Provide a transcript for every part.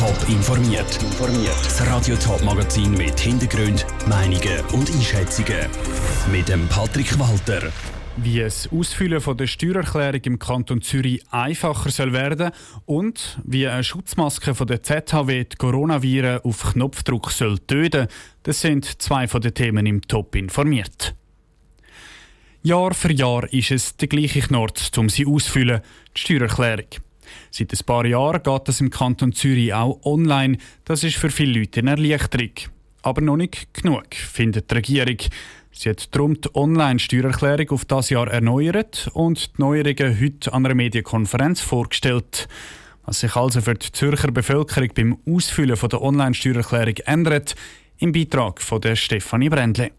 Top informiert. Das Radio Top Magazin mit Hintergrund, Meinungen und Einschätzungen mit dem Patrick Walter. Wie es Ausfüllen von der Steuererklärung im Kanton Zürich einfacher soll werden und wie eine Schutzmaske von der ZHW die Coronaviren auf Knopfdruck soll töten, das sind zwei von den Themen im Top informiert. Jahr für Jahr ist es der gleiche Knort, um sie auszufüllen, die Steuererklärung. Seit ein paar Jahren geht das im Kanton Zürich auch online. Das ist für viele Leute eine Erleichterung. Aber noch nicht genug, findet die Regierung. Sie hat darum die Online-Steuererklärung auf das Jahr erneuert und die Neuerungen heute an einer Medienkonferenz vorgestellt. Was sich also für die Zürcher Bevölkerung beim Ausfüllen der Online-Steuererklärung ändert, im Beitrag von der Stefanie Brändle.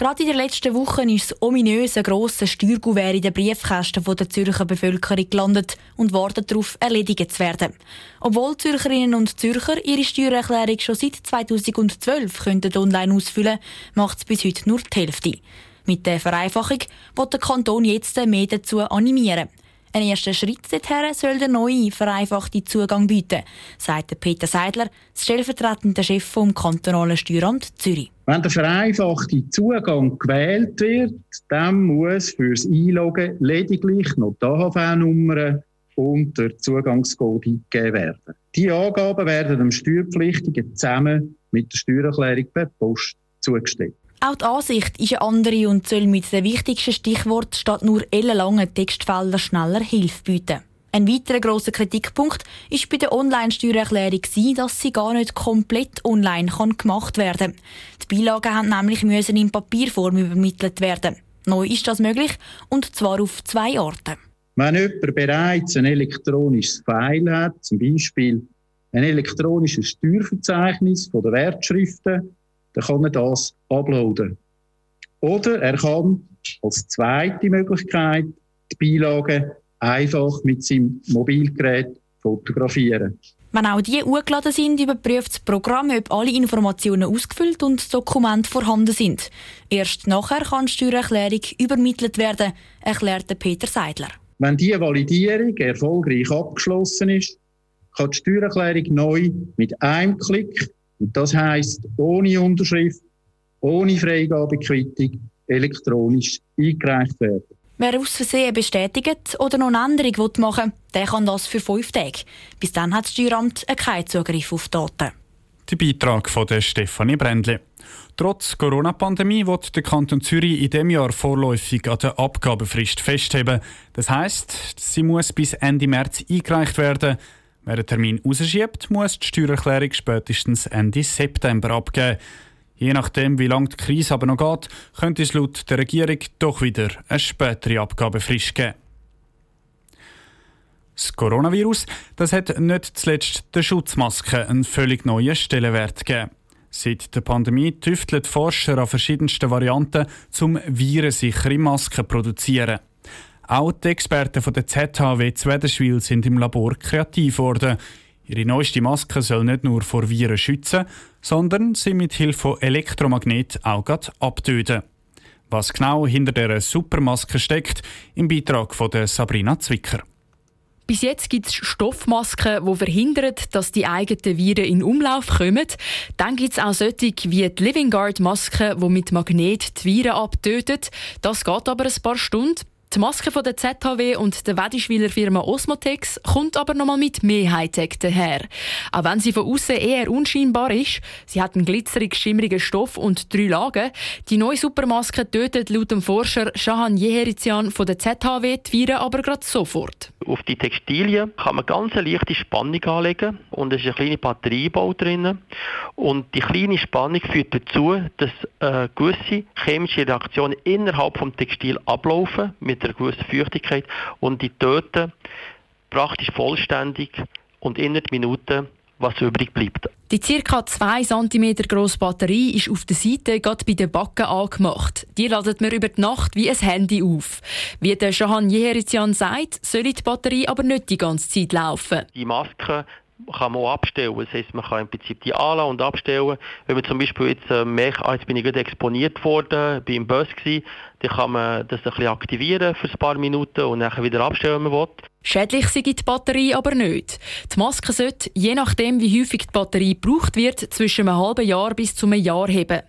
Gerade in den letzten Wochen ist das ominöse grosse Steuergouvert in den Briefkästen der Zürcher Bevölkerung gelandet und wartet darauf, erledigt zu werden. Obwohl Zürcherinnen und Zürcher ihre Steuererklärung schon seit 2012 könnten online ausfüllen macht es bis heute nur die Hälfte. Mit der Vereinfachung wird der Kanton jetzt mehr dazu animieren. Ein erster Schritt dorthin soll der neue, vereinfachte Zugang bieten, sagt Peter Seidler, stellvertretender Chef vom kantonalen Steueramt Zürich. Wenn der vereinfachte Zugang gewählt wird, dann muss fürs Einloggen lediglich noch die AHV-Nummer und der Zugangscode eingegeben werden. Die Angaben werden dem Steuerpflichtigen zusammen mit der Steuererklärung per Post zugestellt. Auch die Ansicht ist eine andere und soll mit den wichtigsten Stichworten statt nur ellenlangen Textfelder schneller Hilfe bieten. Ein weiterer grosser Kritikpunkt ist bei der Online-Steuererklärung, dass sie gar nicht komplett online gemacht werden kann. Die Beilagen haben nämlich müssen in Papierform übermittelt werden. Neu ist das möglich und zwar auf zwei Arten. Wenn jemand bereits ein elektronisches File hat, zum Beispiel ein elektronisches Steuerverzeichnis von der Wertschriften, dann kann er das uploaden. Oder er kann als zweite Möglichkeit die Beilagen einfach mit seinem Mobilgerät fotografieren. Wenn auch die hochgeladen sind, überprüft das Programm, ob alle Informationen ausgefüllt und das Dokument vorhanden sind. Erst nachher kann die Steuererklärung übermittelt werden, erklärte Peter Seidler. Wenn diese Validierung erfolgreich abgeschlossen ist, kann die Steuererklärung neu mit einem Klick und das heißt ohne Unterschrift, ohne Freigabequittung elektronisch eingereicht werden. Wer aus Versehen bestätigt oder noch eine Änderung machen will, der kann das für fünf Tage. Bis dann hat das Steueramt keinen Zugriff auf Daten. Der Beitrag von der Stefanie Brändle. Trotz Corona-Pandemie wird der Kanton Zürich in diesem Jahr vorläufig an der Abgabefrist festheben. Das heisst, sie muss bis Ende März eingereicht werden. Wer den Termin rausschiebt, muss die Steuererklärung spätestens Ende September abgeben. Je nachdem, wie lange die Krise aber noch geht, könnte es laut der Regierung doch wieder eine spätere Abgabefrist geben. Das Coronavirus das hat nicht zuletzt der Schutzmaske einen völlig neuen Stellenwert gegeben. Seit der Pandemie tüfteln Forscher an verschiedensten Varianten, um virensichere Masken zu produzieren. Auch die Experten von der ZHW Zwederschwil sind im Labor kreativ geworden. Ihre neueste Maske soll nicht nur vor Viren schützen, sondern sie mit Hilfe von Elektromagnet auch abtöten. Was genau hinter dieser Supermaske steckt, im Beitrag von der Sabrina Zwicker. Bis jetzt gibt es Stoffmasken, die verhindern, dass die eigenen Viren in Umlauf kommen. Dann gibt es auch solche wie die Living Guard Maske, die mit Magnet die Viren abtötet. Das geht aber ein paar Stunden. Die Maske von der ZHW und der Wedischwiler Firma Osmotex kommt aber nochmal mit mehr Hightech daher. Auch wenn sie von außen eher unscheinbar ist, sie hat einen glitzerig schimmerigen Stoff und drei Lagen. Die neue Supermaske tötet laut dem Forscher Shahan Jeherizian von der ZHW die Viren aber gerade sofort. Auf die Textilien kann man ganz eine leichte Spannung anlegen und es ist eine kleine Batteriebau drin. Und die kleine Spannung führt dazu, dass äh, gewisse chemische Reaktionen innerhalb des Textil ablaufen mit mit einer gewissen Feuchtigkeit und die töten praktisch vollständig und innerhalb Minuten was übrig bleibt. Die ca. 2 cm grosse Batterie ist auf der Seite gerade bei den Backen angemacht. Die ladet man über die Nacht wie ein Handy auf. Wie der Shahan Jeherizian sagt, soll die Batterie aber nicht die ganze Zeit laufen. Die Maske kann man auch abstellen. Das heisst, man kann im Prinzip die anlassen und abstellen. Wenn man zum Beispiel jetzt äh, merkt, ah, jetzt bin ich gerade exponiert worden, bin im Bus gewesen, dann kann man das ein bisschen aktivieren für ein paar Minuten und dann wieder abstellen, wenn man will. Schädlich sei die Batterie aber nicht. Die Maske sollte, je nachdem wie häufig die Batterie gebraucht wird, zwischen einem halben Jahr bis zu einem Jahr haben.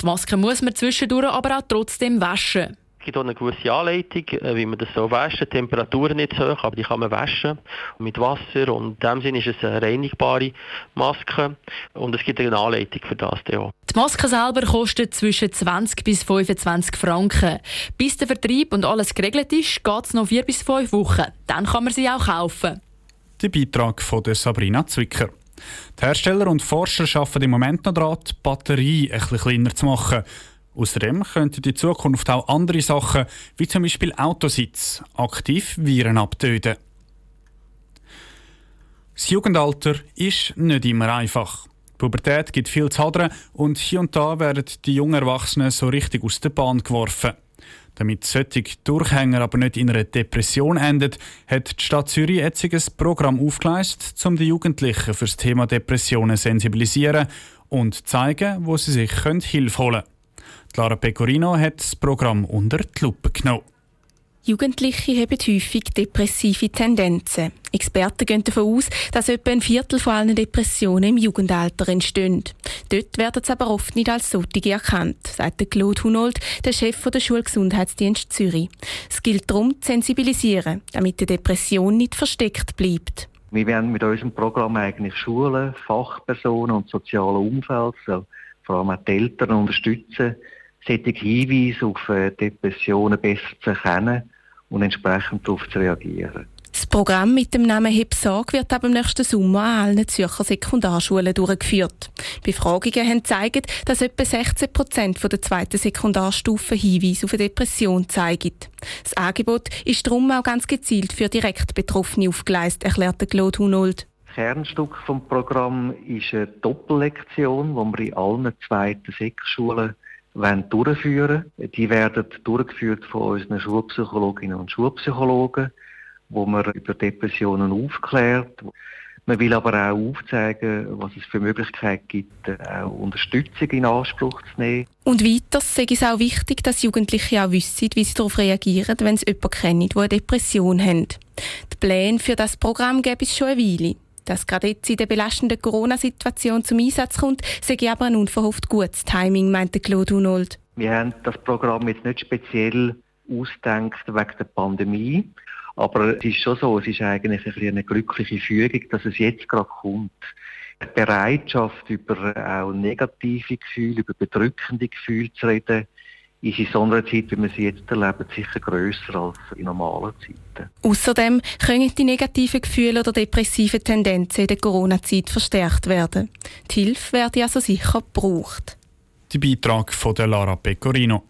Die Maske muss man zwischendurch aber auch trotzdem waschen. Es gibt auch eine gewisse Anleitung, äh, wie man das so waschen. Die Temperatur nicht so hoch, aber die kann man waschen mit Wasser. Und in dem Sinne ist es eine reinigbare Maske. Und es gibt eine Anleitung für das auch. Die Maske selber kostet zwischen 20 bis 25 Franken. Bis der Vertrieb und alles geregelt ist, geht es noch vier bis fünf Wochen. Dann kann man sie auch kaufen. Der Beitrag von Sabrina Zwicker. Die Hersteller und Forscher arbeiten im Moment noch daran, die Batterie etwas kleiner zu machen. Außerdem könnten in Zukunft auch andere Sachen, wie zum Beispiel Autositz, aktiv Viren abtöten. Das Jugendalter ist nicht immer einfach. Die Pubertät gibt viel zu hadern und hier und da werden die jungen Erwachsenen so richtig aus der Bahn geworfen. Damit solche Durchhänger aber nicht in einer Depression endet, hat die Stadt Zürich ein Programm aufgeleistet, um die Jugendlichen für das Thema Depressionen sensibilisieren und zeigen, wo sie sich Hilfe holen können. Lara Pecorino hat das Programm unter die Lupe genommen. Jugendliche haben häufig depressive Tendenzen. Experten gehen davon aus, dass etwa ein Viertel von allen Depressionen im Jugendalter entstehen. Dort werden sie aber oft nicht als solche erkannt, sagt Claude Hunold, der Chef der Schulgesundheitsdienst Zürich. Es gilt darum, zu sensibilisieren, damit die Depression nicht versteckt bleibt. Wir werden mit unserem Programm eigentlich Schulen, Fachpersonen und soziale Umfeld, so vor allem auch die Eltern unterstützen, solche Hinweise auf äh, Depressionen besser zu erkennen und entsprechend darauf zu reagieren. Das Programm mit dem Namen HIPSAG wird ab dem nächsten Sommer an allen Zürcher Sekundarschulen durchgeführt. Befragungen haben gezeigt, dass etwa 16 Prozent der zweiten Sekundarstufe Hinweise auf eine Depression zeigen. Das Angebot ist darum auch ganz gezielt für direkt Betroffene aufgeleistet, erklärte Claude Hunold. Das Kernstück des Programms ist eine Doppellektion, die wir in allen zweiten Wollen. Die werden durchgeführt von unseren Schulpsychologinnen und Schulpsychologen, wo man über Depressionen aufklärt. Man will aber auch aufzeigen, was es für Möglichkeiten gibt, auch Unterstützung in Anspruch zu nehmen. Und weiter sei es auch wichtig, dass Jugendliche auch wissen, wie sie darauf reagieren, wenn sie jemanden kennen, der eine Depression hat. Die Pläne für das Programm gäbe es schon eine Weile. Dass gerade jetzt in der belastenden Corona-Situation zum Einsatz kommt, sei aber ein unverhofft gutes Timing, meinte Claude Hunold. Wir haben das Programm jetzt nicht speziell ausgedacht wegen der Pandemie, aber es ist schon so, es ist eigentlich ein eine glückliche Fügung, dass es jetzt gerade kommt. Die Bereitschaft, über auch negative Gefühle, über bedrückende Gefühle zu reden, ist in so einer Zeit, wie wir sie jetzt erleben, sicher grösser als in normalen Zeiten. Außerdem können die negativen Gefühle oder depressiven Tendenzen in der Corona-Zeit verstärkt werden. Die Hilfe werde also sicher gebraucht. Die Beitrag von der Lara Pecorino.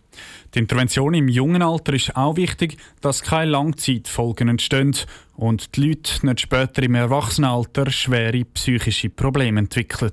Die Intervention im jungen Alter ist auch wichtig, dass keine Langzeitfolgen entstehen und die Leute nicht später im Erwachsenenalter schwere psychische Probleme entwickeln.